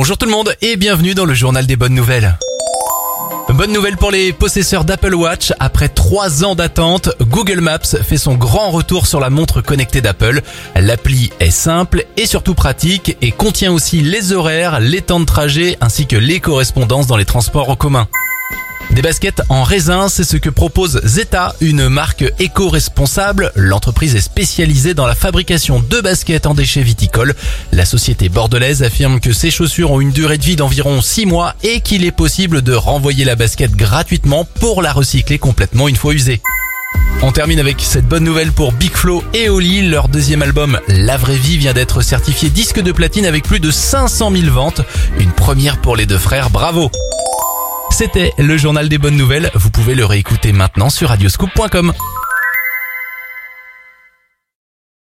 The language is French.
Bonjour tout le monde et bienvenue dans le journal des bonnes nouvelles. Bonne nouvelle pour les possesseurs d'Apple Watch. Après trois ans d'attente, Google Maps fait son grand retour sur la montre connectée d'Apple. L'appli est simple et surtout pratique et contient aussi les horaires, les temps de trajet ainsi que les correspondances dans les transports en commun. Des baskets en raisin, c'est ce que propose Zeta, une marque éco-responsable. L'entreprise est spécialisée dans la fabrication de baskets en déchets viticoles. La société bordelaise affirme que ces chaussures ont une durée de vie d'environ 6 mois et qu'il est possible de renvoyer la basket gratuitement pour la recycler complètement une fois usée. On termine avec cette bonne nouvelle pour Big Flo et Oli. Leur deuxième album, La Vraie Vie, vient d'être certifié disque de platine avec plus de 500 000 ventes. Une première pour les deux frères, bravo c'était le journal des bonnes nouvelles. Vous pouvez le réécouter maintenant sur radioscoop.com.